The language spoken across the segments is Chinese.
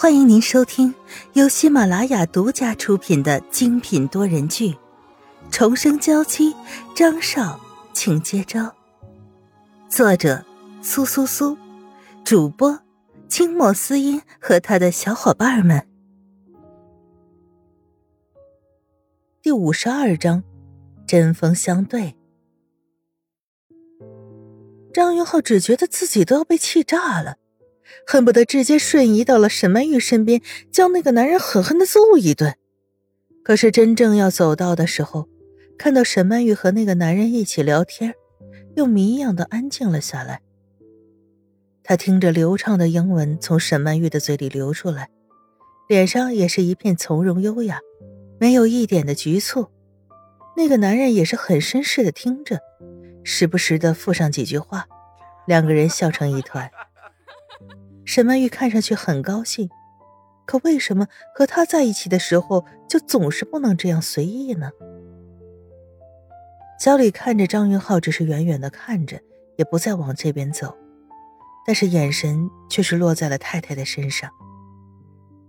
欢迎您收听由喜马拉雅独家出品的精品多人剧《重生娇妻》，张少，请接招。作者：苏苏苏，主播：清末思音和他的小伙伴们。第五十二章：针锋相对。张云浩只觉得自己都要被气炸了。恨不得直接瞬移到了沈曼玉身边，将那个男人狠狠的揍一顿。可是真正要走到的时候，看到沈曼玉和那个男人一起聊天，又谜一样的安静了下来。他听着流畅的英文从沈曼玉的嘴里流出来，脸上也是一片从容优雅，没有一点的局促。那个男人也是很绅士的听着，时不时的附上几句话，两个人笑成一团。沈曼玉看上去很高兴，可为什么和他在一起的时候就总是不能这样随意呢？小李看着张云浩，只是远远的看着，也不再往这边走，但是眼神却是落在了太太的身上，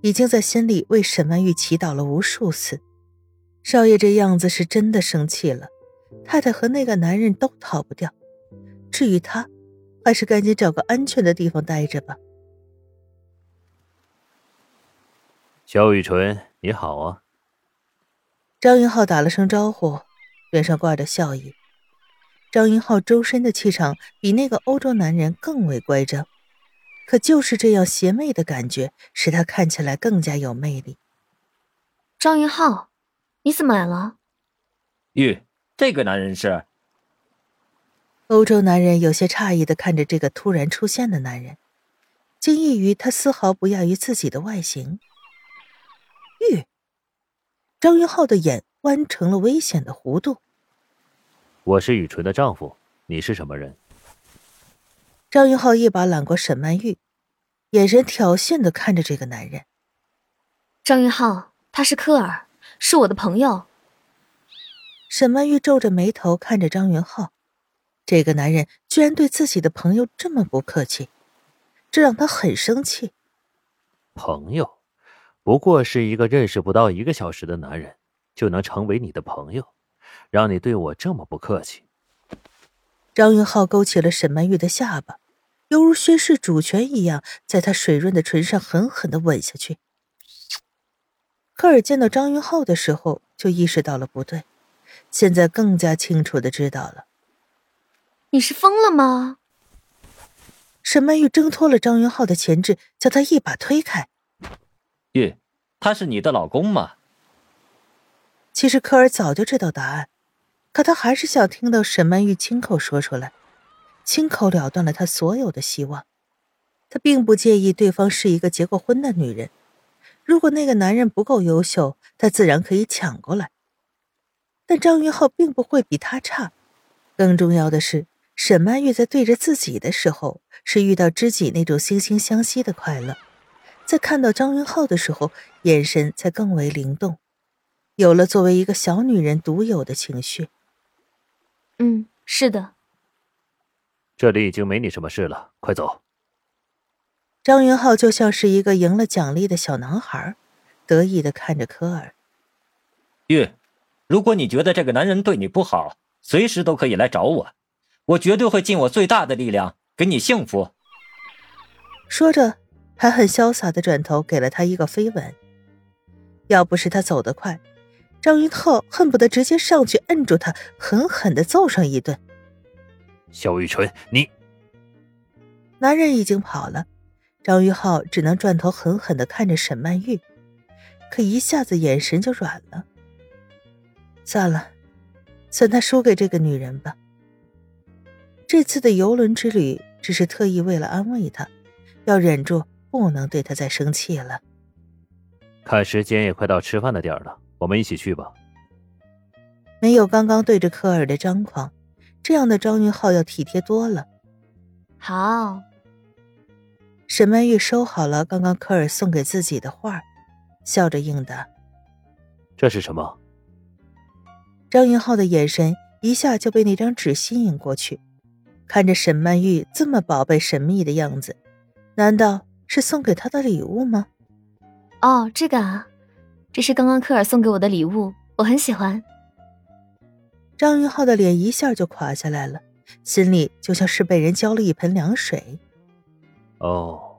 已经在心里为沈曼玉祈祷了无数次。少爷这样子是真的生气了，太太和那个男人都逃不掉，至于他，还是赶紧找个安全的地方待着吧。萧雨纯，你好啊！张云浩打了声招呼，脸上挂着笑意。张云浩周身的气场比那个欧洲男人更为乖张，可就是这样邪魅的感觉，使他看起来更加有魅力。张云浩，你怎么来了？玉，这个男人是？欧洲男人有些诧异的看着这个突然出现的男人，惊异于他丝毫不亚于自己的外形。玉，张云浩的眼弯成了危险的弧度。我是雨纯的丈夫，你是什么人？张云浩一把揽过沈曼玉，眼神挑衅的看着这个男人。张云浩，他是科尔，是我的朋友。沈曼玉皱着眉头看着张云浩，这个男人居然对自己的朋友这么不客气，这让他很生气。朋友。不过是一个认识不到一个小时的男人，就能成为你的朋友，让你对我这么不客气。张云浩勾起了沈曼玉的下巴，犹如宣誓主权一样，在她水润的唇上狠狠的吻下去。科尔见到张云浩的时候，就意识到了不对，现在更加清楚的知道了。你是疯了吗？沈曼玉挣脱了张云浩的钳制，将他一把推开。玉，他是你的老公吗？其实科尔早就知道答案，可他还是想听到沈曼玉亲口说出来，亲口了断了他所有的希望。他并不介意对方是一个结过婚的女人，如果那个男人不够优秀，他自然可以抢过来。但张云浩并不会比他差，更重要的是，沈曼玉在对着自己的时候，是遇到知己那种惺惺相惜的快乐。在看到张云浩的时候，眼神才更为灵动，有了作为一个小女人独有的情绪。嗯，是的。这里已经没你什么事了，快走。张云浩就像是一个赢了奖励的小男孩，得意的看着科尔。玉，如果你觉得这个男人对你不好，随时都可以来找我，我绝对会尽我最大的力量给你幸福。说着。还很潇洒的转头给了他一个飞吻。要不是他走得快，张云浩恨不得直接上去摁住他，狠狠的揍上一顿。肖雨纯，你……男人已经跑了，张云浩只能转头狠狠的看着沈曼玉，可一下子眼神就软了。算了，算他输给这个女人吧。这次的游轮之旅只是特意为了安慰他，要忍住。不能对他再生气了。看时间也快到吃饭的点了，我们一起去吧。没有刚刚对着科尔的张狂，这样的张云浩要体贴多了。好。沈曼玉收好了刚刚科尔送给自己的画，笑着应答：“这是什么？”张云浩的眼神一下就被那张纸吸引过去，看着沈曼玉这么宝贝神秘的样子，难道？是送给他的礼物吗？哦，这个啊，这是刚刚科尔送给我的礼物，我很喜欢。张云浩的脸一下就垮下来了，心里就像是被人浇了一盆凉水。哦，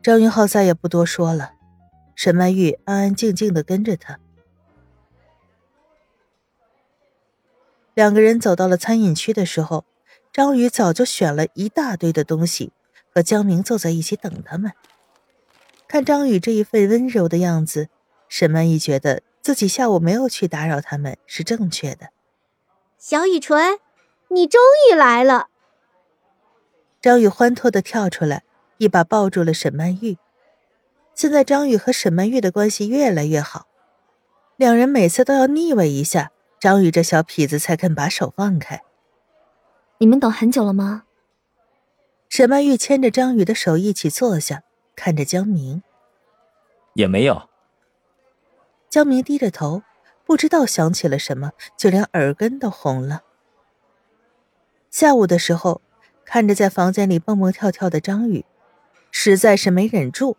张云浩再也不多说了，沈曼玉安安静静的跟着他。两个人走到了餐饮区的时候，张宇早就选了一大堆的东西，和江明坐在一起等他们。看张宇这一份温柔的样子，沈曼玉觉得。自己下午没有去打扰他们是正确的。小雨纯，你终于来了！张宇欢脱的跳出来，一把抱住了沈曼玉。现在张宇和沈曼玉的关系越来越好，两人每次都要腻歪一下，张宇这小痞子才肯把手放开。你们等很久了吗？沈曼玉牵着张宇的手一起坐下，看着江明，也没有。江明低着头，不知道想起了什么，就连耳根都红了。下午的时候，看着在房间里蹦蹦跳跳的张宇，实在是没忍住，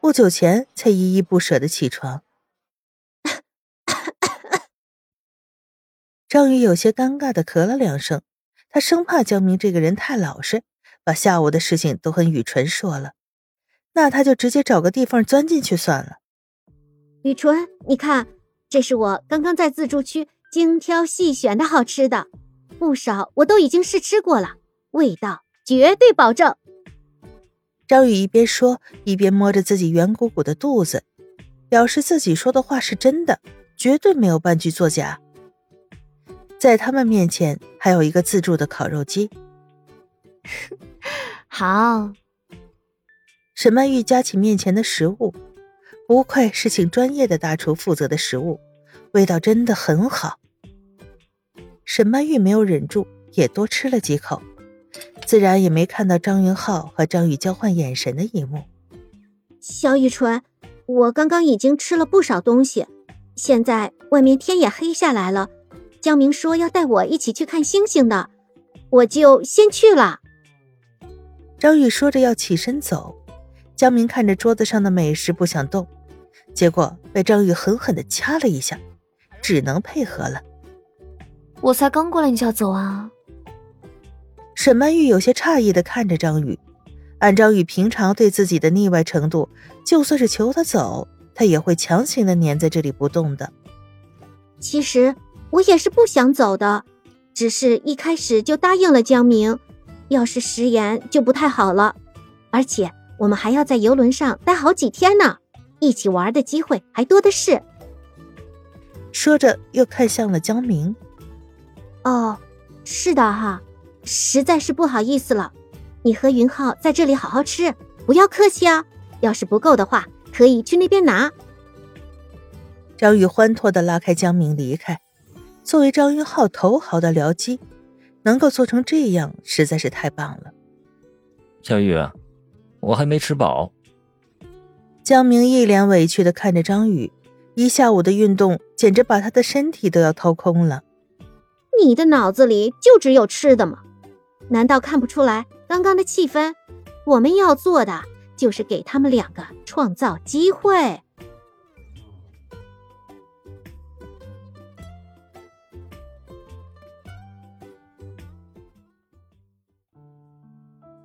不久前才依依不舍的起床。张宇有些尴尬的咳了两声，他生怕江明这个人太老实，把下午的事情都和雨纯说了，那他就直接找个地方钻进去算了。雨纯，你看，这是我刚刚在自助区精挑细选的好吃的，不少我都已经试吃过了，味道绝对保证。张宇一边说，一边摸着自己圆鼓鼓的肚子，表示自己说的话是真的，绝对没有半句作假。在他们面前还有一个自助的烤肉机。好，沈曼玉夹起面前的食物。不愧是请专业的大厨负责的食物，味道真的很好。沈曼玉没有忍住，也多吃了几口，自然也没看到张云浩和张宇交换眼神的一幕。小雨纯，我刚刚已经吃了不少东西，现在外面天也黑下来了，江明说要带我一起去看星星的，我就先去了。张宇说着要起身走。江明看着桌子上的美食，不想动，结果被张宇狠狠的掐了一下，只能配合了。我才刚过来，你就要走啊？沈曼玉有些诧异的看着张宇，按张宇平常对自己的腻歪程度，就算是求他走，他也会强行的粘在这里不动的。其实我也是不想走的，只是一开始就答应了江明，要是食言就不太好了，而且。我们还要在游轮上待好几天呢，一起玩的机会还多的是。说着，又看向了江明。哦，是的哈，实在是不好意思了。你和云浩在这里好好吃，不要客气啊。要是不够的话，可以去那边拿。张宇欢脱的拉开江明离开。作为张云浩头号的僚机，能够做成这样，实在是太棒了。小雨。我还没吃饱。江明一脸委屈的看着张宇，一下午的运动简直把他的身体都要掏空了。你的脑子里就只有吃的吗？难道看不出来刚刚的气氛？我们要做的就是给他们两个创造机会。